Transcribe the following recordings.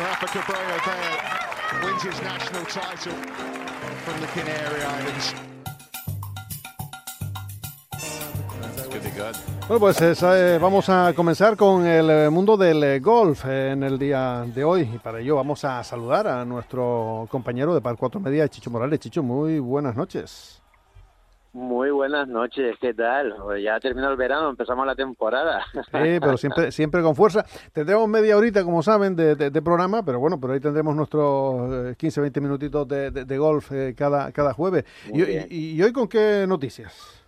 Rafa Cabrera there wins his national title from the Canary Islands. Bueno, pues eh, vamos a comenzar con el eh, mundo del eh, golf en el día de hoy y para ello vamos a saludar a nuestro compañero de Par 4 Media, Chicho Morales. Chicho, muy buenas noches. Muy buenas noches, ¿qué tal? Pues ya terminó el verano, empezamos la temporada. Sí, pero siempre, siempre con fuerza. Tendremos media horita, como saben, de, programa, pero bueno, por ahí tendremos nuestros 15, 20 minutitos de, golf cada, cada jueves. Y, y hoy con qué noticias?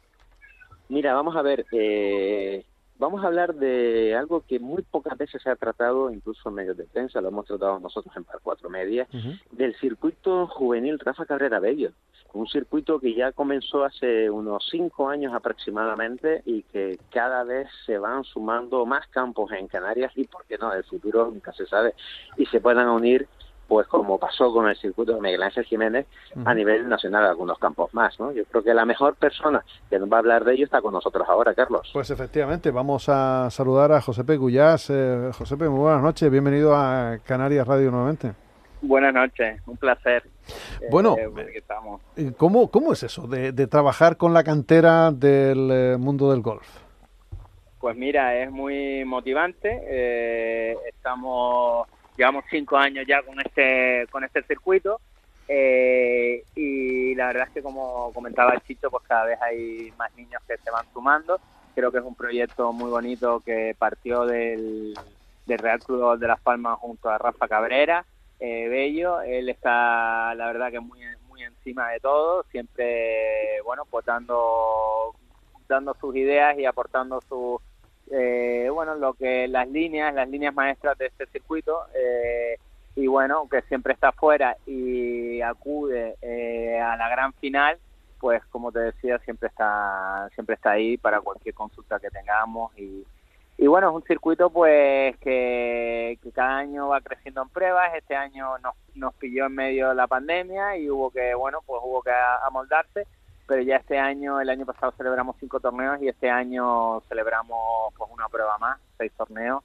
Mira, vamos a ver, eh, vamos a hablar de algo que muy pocas veces se ha tratado, incluso en medios de prensa, lo hemos tratado nosotros en Par Cuatro Media, del circuito juvenil Rafa Cabrera Bello. Un circuito que ya comenzó hace unos cinco años aproximadamente y que cada vez se van sumando más campos en Canarias y, ¿por qué no?, el futuro nunca se sabe, y se puedan unir pues como pasó con el circuito de Miguel Ángel Jiménez a nivel nacional algunos campos más, ¿no? Yo creo que la mejor persona que nos va a hablar de ello está con nosotros ahora, Carlos. Pues efectivamente, vamos a saludar a José P. Guyás. Eh, José P., muy buenas noches, bienvenido a Canarias Radio nuevamente. Buenas noches, un placer. Eh, bueno, eh, ¿cómo, ¿cómo es eso de, trabajar con la cantera del mundo del golf? Pues mira, es muy motivante. estamos llevamos cinco años ya con este con este circuito eh, y la verdad es que como comentaba el Chicho pues cada vez hay más niños que se van sumando. Creo que es un proyecto muy bonito que partió del, Real Club de Las Palmas junto a Rafa Cabrera eh, Bello. Él está la verdad que muy muy encima de todo siempre bueno pues dando dando sus ideas y aportando sus eh, bueno, lo que las líneas, las líneas maestras de este circuito, eh, y bueno, que siempre está fuera y acude eh, a la gran final, pues como te decía, siempre está, siempre está ahí para cualquier consulta que tengamos y, y bueno, es un circuito pues que, que, cada año va creciendo en pruebas. Este año nos, nos pilló en medio de la pandemia y hubo que, bueno, pues hubo que amoldarse pero ya este año, el año pasado celebramos cinco torneos y este año celebramos pues una prueba más, seis torneos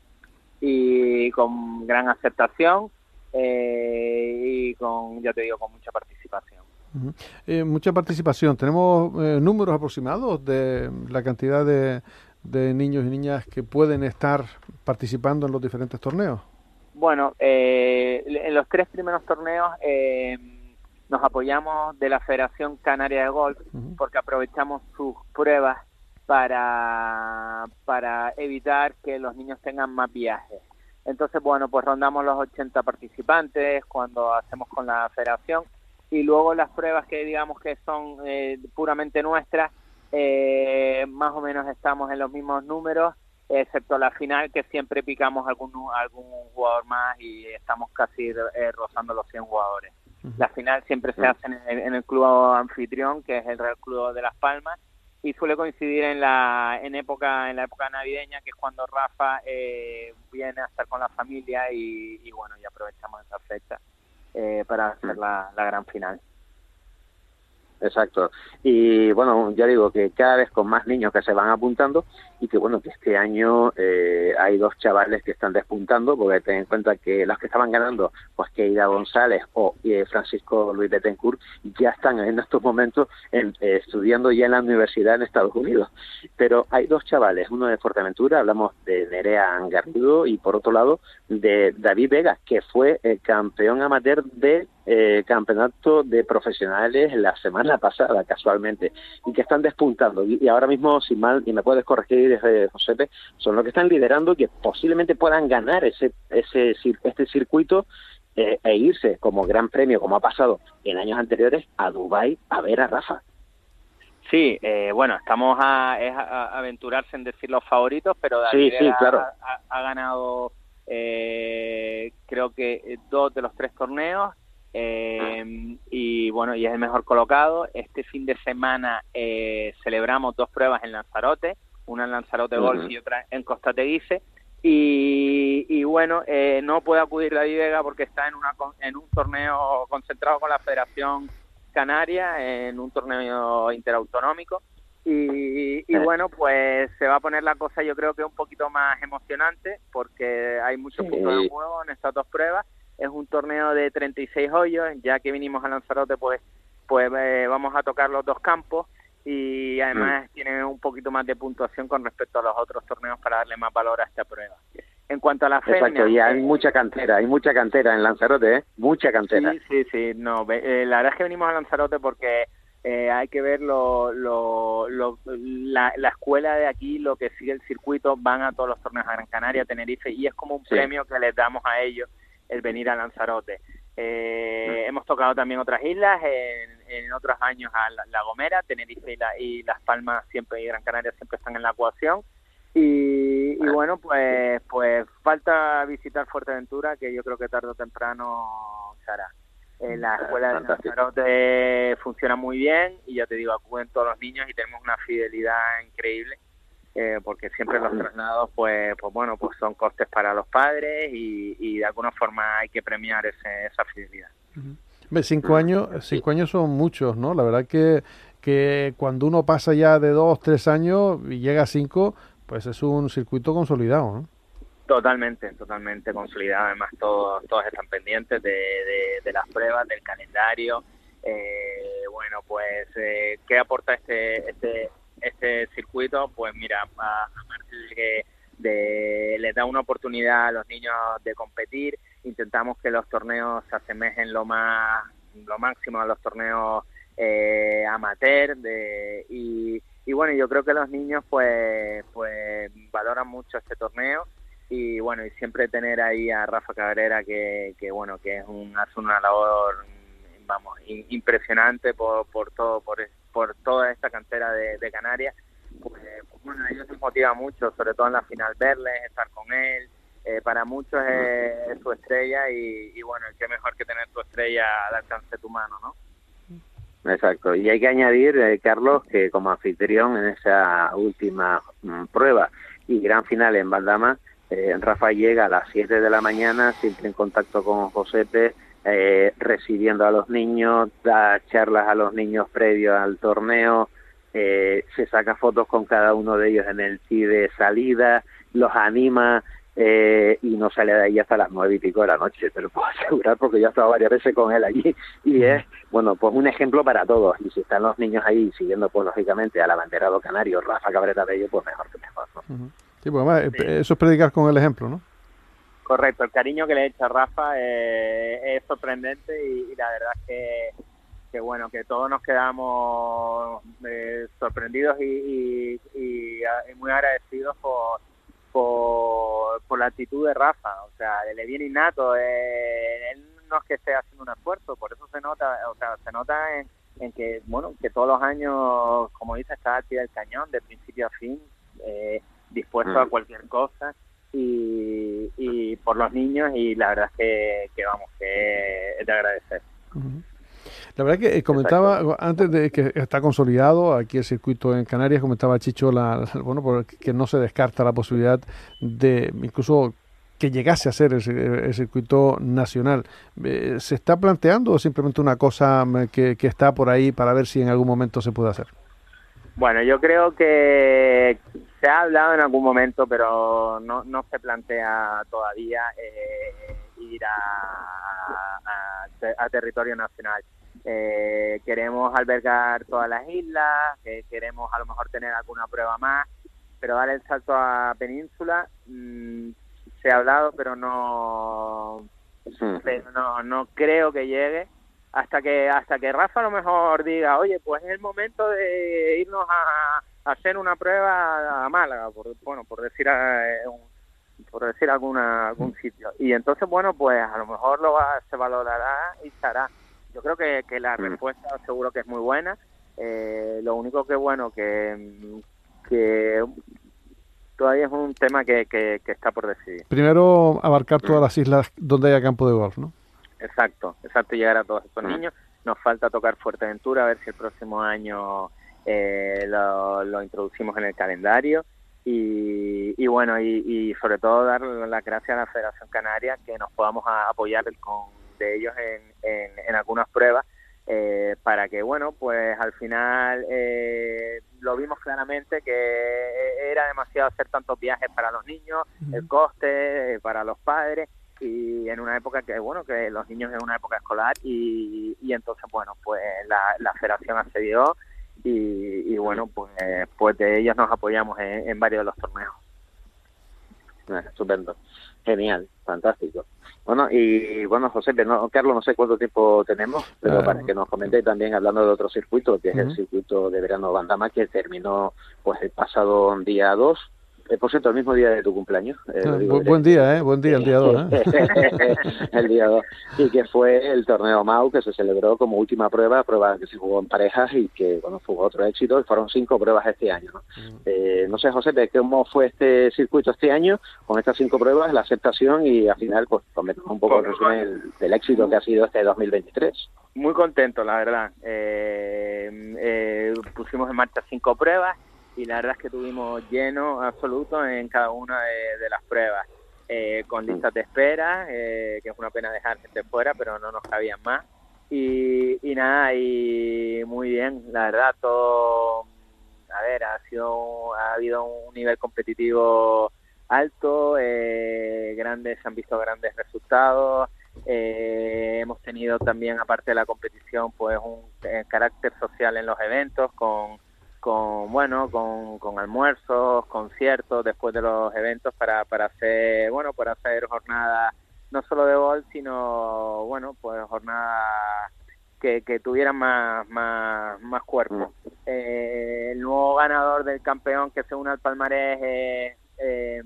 y con gran aceptación eh, y con, ya te digo, con mucha participación. Eh, mucha participación. ¿Tenemos eh, números aproximados de la cantidad de, de, niños y niñas que pueden estar participando en los diferentes torneos? Bueno, en los tres primeros torneos nos apoyamos de la Federación Canaria de Golf porque aprovechamos sus pruebas para, para evitar que los niños tengan más viajes. Entonces, bueno, pues rondamos los 80 participantes cuando hacemos con la federación y luego las pruebas que digamos que son eh, puramente nuestras, eh, más o menos estamos en los mismos números, excepto la final que siempre picamos algún, algún jugador más y estamos casi eh, rozando los 100 jugadores. La final siempre se hace en el, club anfitrión, que es el Real Club de Las Palmas, y suele coincidir en la en época en la época navideña, que es cuando Rafa eh, viene a estar con la familia y, bueno, y aprovechamos esa fecha eh, para hacer la gran final. Exacto. Y bueno, ya digo que cada vez con más niños que se van apuntando y que bueno, que este año eh, hay dos chavales que están despuntando, porque ten en cuenta que los que estaban ganando, pues que Ida González o eh, Francisco Luis Betancourt, ya están en estos momentos eh, estudiando ya en la universidad en Estados Unidos. Pero hay dos chavales, uno de Fuerteventura, hablamos de Nerea Angarrido, y por otro lado de David Vega, que fue el campeón amateur de eh, campeonato de profesionales la semana pasada, casualmente, y que están despuntando. Y, ahora mismo, sin mal, y me puedes corregir, eh, Josepe, son los que están liderando y que posiblemente puedan ganar ese, ese este circuito eh, e irse como gran premio, como ha pasado en años anteriores, a Dubai a ver a Rafa. Sí, eh, bueno, estamos a, es a, aventurarse en decir los favoritos, pero David sí, claro. ha, ganado eh, creo que dos de los tres torneos eh, y bueno, y es el mejor colocado. Este fin de semana eh, celebramos dos pruebas en Lanzarote, una en Lanzarote Golf y otra en Costa Teguise. Y, y bueno, eh, no puede acudir la Vega porque está en, una, en un torneo concentrado con la Federación Canaria, en un torneo interautonómico. Y, y, bueno, pues se va a poner la cosa yo creo que un poquito más emocionante porque hay muchos puntos de juego en estas dos pruebas es un torneo de 36 hoyos, ya que vinimos a Lanzarote, pues, pues eh, vamos a tocar los dos campos y además mm. tiene un poquito más de puntuación con respecto a los otros torneos para darle más valor a esta prueba. En cuanto a la Exacto, y hay mucha cantera, hay mucha cantera en Lanzarote, ¿eh? Mucha cantera. Sí, sí, sí, no, eh, la verdad es que venimos a Lanzarote porque eh, hay que ver lo, lo, la, la, escuela de aquí, lo que sigue el circuito, van a todos los torneos a Gran Canaria, Tenerife, y es como un premio que les damos a ellos el venir a Lanzarote. Eh, mm. Hemos tocado también otras islas, en, en otros años a La, Gomera, Tenerife y, Las Palmas siempre y Gran Canaria siempre están en la ecuación. Y, y, bueno, pues pues falta visitar Fuerteventura, que yo creo que tarde o temprano se hará. Eh, la escuela de Lanzarote funciona muy bien y ya te digo, acuden todos los niños y tenemos una fidelidad increíble eh, porque siempre los traslados pues pues bueno pues son costes para los padres y, y de alguna forma hay que premiar ese, esa fidelidad. Cinco años, cinco años son muchos, ¿no? La verdad que, que cuando uno pasa ya de dos, tres años y llega a cinco, pues es un circuito consolidado, ¿no? Totalmente, totalmente consolidado. Además, todos, todos están pendientes de, de, las pruebas, del calendario. Eh, bueno, pues, eh, ¿qué aporta este, este, este circuito? Pues mira, aparte de que de, les da una oportunidad a los niños de competir, intentamos que los torneos se asemejen lo más lo máximo a los torneos eh, amateur de, y, y bueno yo creo que los niños pues pues valoran mucho este torneo y bueno y siempre tener ahí a Rafa Cabrera que, que bueno que es un hace una labor vamos impresionante por, por todo por, por toda esta cantera de, Canarias pues, pues, bueno ellos se motiva mucho sobre todo en la final verles estar con él eh, para muchos es, su estrella y, y, bueno qué mejor que tener tu estrella al alcance de tu mano no Exacto, y hay que añadir, eh, Carlos, que como anfitrión en esa última mm, prueba y gran final en Valdama, eh, Rafa llega a las 7 de la mañana, siempre en contacto con Josepe, eh, recibiendo a los niños, da charlas a los niños previo al torneo, eh, se saca fotos con cada uno de ellos en el tee de salida, los anima eh, y no sale de ahí hasta las nueve y pico de la noche, te lo puedo asegurar porque yo he estado varias veces con él allí y es, bueno, pues un ejemplo para todos y si están los niños ahí siguiendo pues lógicamente al abanderado canario Rafa Cabrera de ellos, pues mejor que mejor. ¿no? Sí, pues además, eso es predicar con el ejemplo, ¿no? Correcto, el cariño que le echa Rafa eh, es sorprendente y, la verdad es que, que, bueno, que todos nos quedamos eh, sorprendidos y, y, muy agradecidos por, por, por, la actitud de Rafa, o sea, le viene innato, eh, él no es que esté haciendo un esfuerzo, por eso se nota, o sea, se nota en, en que, bueno, que todos los años, como dice, está al pie del cañón, de principio a fin, eh, dispuesto a mm. cualquier cosa y, y, por los niños y la verdad es que, que vamos, que es de agradecer. La verdad que eh, comentaba antes de que está consolidado aquí el circuito en Canarias, comentaba Chicho, la, bueno, que no se descarta la posibilidad de incluso que llegase a ser el, circuito nacional. Eh, ¿Se está planteando o simplemente una cosa que, que está por ahí para ver si en algún momento se puede hacer? Bueno, yo creo que se ha hablado en algún momento, pero no, no se plantea todavía eh, ir a, a, territorio nacional. Eh, queremos albergar todas las islas, queremos a lo mejor tener alguna prueba más, pero dar el salto a península mmm, se ha hablado, pero no, pero no, no creo que llegue hasta que hasta que Rafa a lo mejor diga, oye, pues es el momento de irnos a, hacer una prueba a Málaga, por, bueno, por decir eh, por decir alguna algún sitio. Y entonces, bueno, pues a lo mejor lo va, se valorará y se hará. Yo creo que, que la respuesta seguro que es muy buena. Eh, lo único que bueno que, que todavía es un tema que, que, que está por decidir. Primero abarcar todas las islas donde haya campo de golf, ¿no? Exacto, exacto, llegar a todos estos niños. Nos falta tocar Fuerteventura, a ver si el próximo año eh, lo, introducimos en el calendario. Y, bueno, y, sobre todo dar las gracias a la Federación Canaria que nos podamos apoyar con, de ellos en, en, algunas pruebas eh, para que, bueno, pues al final eh, lo vimos claramente que era demasiado hacer tantos viajes para los niños, el coste para los padres y en una época que bueno que los niños en una época escolar y, y entonces bueno pues la, la federación accedió y, y bueno pues pues de ellos nos apoyamos en, en varios de los torneos. Ah, estupendo. Genial fantástico. Bueno y bueno José no, Carlos no sé cuánto tiempo tenemos pero Ah. para que nos comente también hablando de otro circuito que es el circuito de verano Bandama que terminó pues el pasado día 2 eh, por cierto el mismo día de tu cumpleaños eh, Ah, digo buen día, ¿eh? Buen día el día 2, ¿eh? el día 2 y que fue el torneo MAU que se celebró como última prueba, prueba que se jugó en parejas y que bueno fue otro éxito y fueron cinco pruebas este año. ¿no? Eh, no sé José, ¿de ¿cómo fue este circuito este año con estas cinco pruebas, la aceptación y al final pues comentamos un poco el resumen del, del éxito que ha sido este 2023? muy contento la verdad Eh, eh, pusimos en marcha cinco pruebas y la verdad es que tuvimos lleno absoluto en cada una de, las pruebas. Eh, con listas de espera eh, que es una pena dejar gente fuera pero no nos cabían más. Y, y nada y muy bien la verdad todo a ver ha sido ha habido un nivel competitivo alto eh, grandes se han visto grandes resultados eh, hemos tenido también, aparte de la competición, pues un eh, carácter social en los eventos, con, con bueno, con, con almuerzos, conciertos después de los eventos para, para hacer, bueno, para hacer jornadas no solo de golf, sino, bueno, pues jornadas que, que tuvieran más, más, más cuerpo. Eh, el nuevo ganador del campeón que se une al palmarés es eh,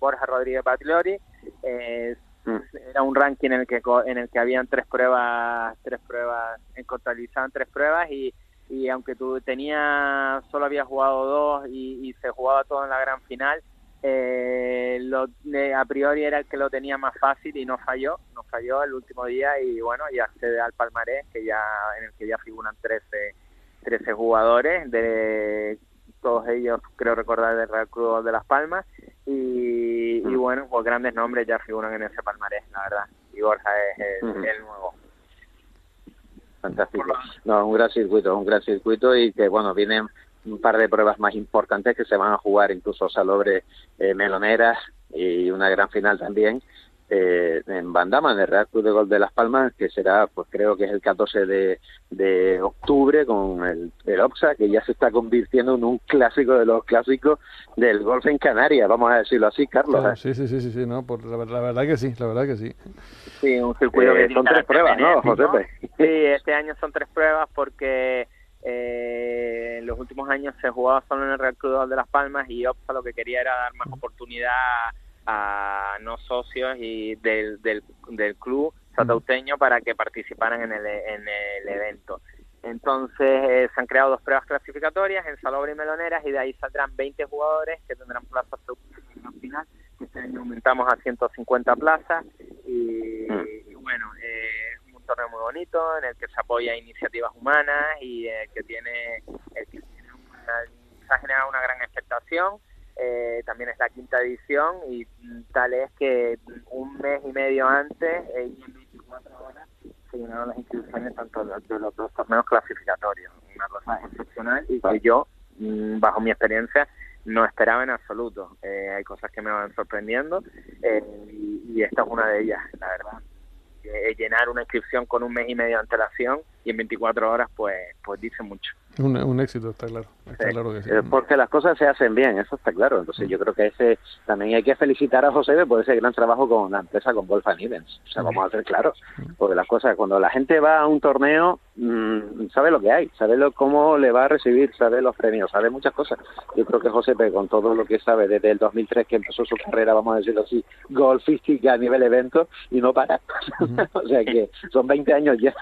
Borja Rodríguez Bagliori. Eh, Mm. era un ranking en el que en el que habían tres pruebas tres pruebas en contabilizaban tres pruebas y, y aunque tú tenía solo había jugado dos y, y se jugaba todo en la gran final eh, lo, eh, a priori era el que lo tenía más fácil y no falló no falló el último día y bueno y accede al palmarés que ya en el que ya figuran 13 13 jugadores de todos ellos creo recordar del Real Club de Las Palmas y, y bueno, pues grandes nombres ya figuran en ese palmarés, la verdad. Y Borja es el nuevo. Fantástico. No, un gran circuito, un gran circuito y que, bueno, vienen un par de pruebas más importantes que se van a jugar, incluso Salobre eh, Meloneras y una gran final también eh, en Bandama, en el Real Club de Golf de Las Palmas, que será, pues creo que es el 14 de, de octubre con el, el OXA, que ya se está convirtiendo en un clásico de los clásicos del golf en Canarias, vamos a decirlo así, Carlos. Claro, ¿eh? sí, sí, sí, sí, sí, no, por la, ver- la verdad que sí, la verdad que sí. Sí, un circuito Eh, que son tres pruebas, ¿no. Josepe? Sí, este año son tres pruebas porque eh, en los últimos años se jugaba solo en el Real Club de Las Palmas y OPSA lo que quería era dar más oportunidad a no socios y del, del, del club satauteño para que participaran en el, en el evento. Entonces eh, se han creado dos pruebas clasificatorias en Salobre y Meloneras y de ahí saldrán 20 jugadores que tendrán plazas en la final. Este año aumentamos a 150 plazas y, y bueno, eh, es un torneo muy bonito en el que se apoya iniciativas humanas y eh, que tiene, que tiene una- se ha generado una gran expectación. Eh, también es la quinta edición y tal es que un mes y medio antes eh, en 24 horas se llenaron las inscripciones tanto de los, torneos clasificatorios. Una cosa excepcional y que yo, mm, bajo mi experiencia, no esperaba en absoluto. Eh, hay cosas que me van sorprendiendo eh, y, y esta es una de ellas, la verdad. Eh, llenar una inscripción con un mes y medio de antelación y en 24 horas, pues, pues dice mucho. Un, un éxito, está claro, está Sí. claro que sí. Eh, Porque las cosas se hacen bien, eso está claro. Entonces yo creo que ese también hay que felicitar a José por ese gran trabajo con la empresa, con Golf and Events. O sea, vamos a ser claros. Porque las cosas, cuando la gente va a un torneo, mm, sabe lo que hay, sabe lo, cómo le va a recibir, sabe los premios, sabe muchas cosas. Yo creo que José, con todo lo que sabe desde el 2003 que empezó su carrera, vamos a decirlo así, golfística a nivel evento, y no para. o sea que son 20 años ya.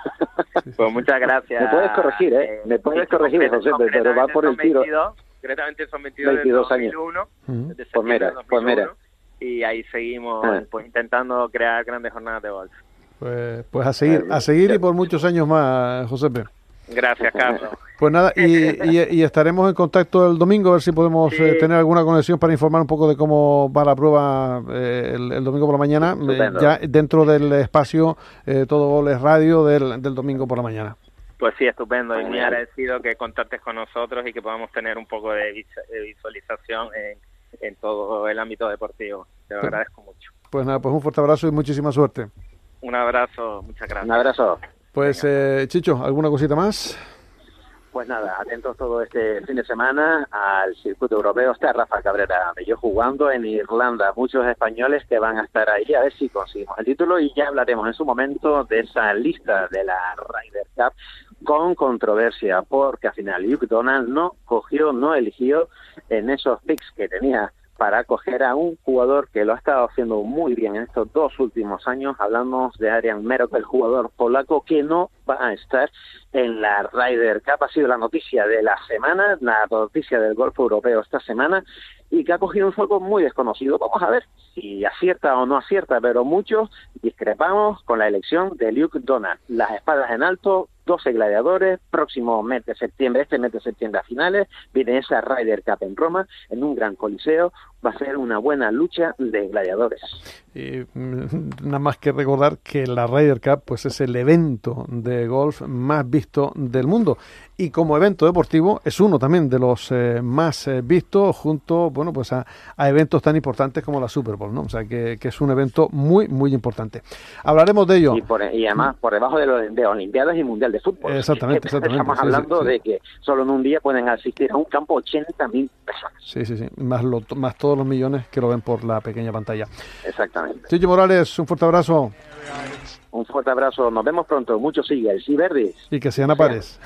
Pues muchas gracias. Me puedes corregir, ¿eh? Me puedes corregir, concreta- José, pero va por el concretamente tiro. son 22, concretamente son 22, 22 del años. 2001, Ujú. desde Pues mira, pues mira. 2001, Y ahí seguimos Ah. pues intentando crear grandes jornadas de golf. Pues, pues a seguir, a seguir y por muchos años más, Josepe. Gracias, Carlos. Pues nada, y, y- y estaremos en contacto el domingo a ver si podemos Sí. eh, tener alguna conexión para informar un poco de cómo va la prueba eh, el, el domingo por la mañana, eh, ya dentro del espacio eh, Todo Goles Radio del, del domingo por la mañana. Pues sí, estupendo. Y muy agradecido que contactes con nosotros y que podamos tener un poco de vis- de visualización en, en todo el ámbito deportivo. Te lo agradezco mucho. Pues nada, pues un fuerte abrazo y muchísima suerte. Un abrazo, muchas gracias. Un abrazo. Pues eh, Chicho, ¿alguna cosita más? Pues nada, atentos todo este fin de semana al circuito europeo. Está Rafa Cabrera yo jugando en Irlanda. Muchos españoles que van a estar ahí a ver si conseguimos el título y ya hablaremos en su momento de esa lista de la Ryder Cup con controversia porque al final Luke Donald no cogió, no eligió en esos picks que tenía para acoger a un jugador que lo ha estado haciendo muy bien en estos dos últimos años. Hablamos de Arian Merok, el jugador polaco que no va a estar en la Ryder Cup. Ha sido la noticia de la semana, la noticia del golf europeo esta semana y que ha cogido un foco muy desconocido. Vamos a ver si acierta o no acierta, pero muchos discrepamos con la elección de Luke Donald. Las espadas en alto, 12 gladiadores, próximo mes de septiembre, este mes de septiembre a finales, viene esa Ryder Cup en Roma, en un gran coliseo, va a ser una buena lucha de gladiadores. Y mm, nada más que recordar que la Ryder Cup pues es el evento de golf más visto del mundo. Y como evento deportivo es uno también de los eh, más eh, vistos junto bueno pues a, eventos tan importantes como la Super Bowl no o sea que, es un evento muy muy importante. Hablaremos de ello. Y, además por debajo de, lo, de Olimpiadas y Mundial de Fútbol. Exactamente, exactamente estamos hablando de que solo en un día pueden asistir a un campo 80.000 personas. Sí sí sí. Más lo, más los millones que lo ven por la pequeña pantalla. Exactamente. Chicho Morales, un fuerte abrazo. Un fuerte abrazo, nos vemos pronto. Muchos siglas y verdes. Y que sean apares.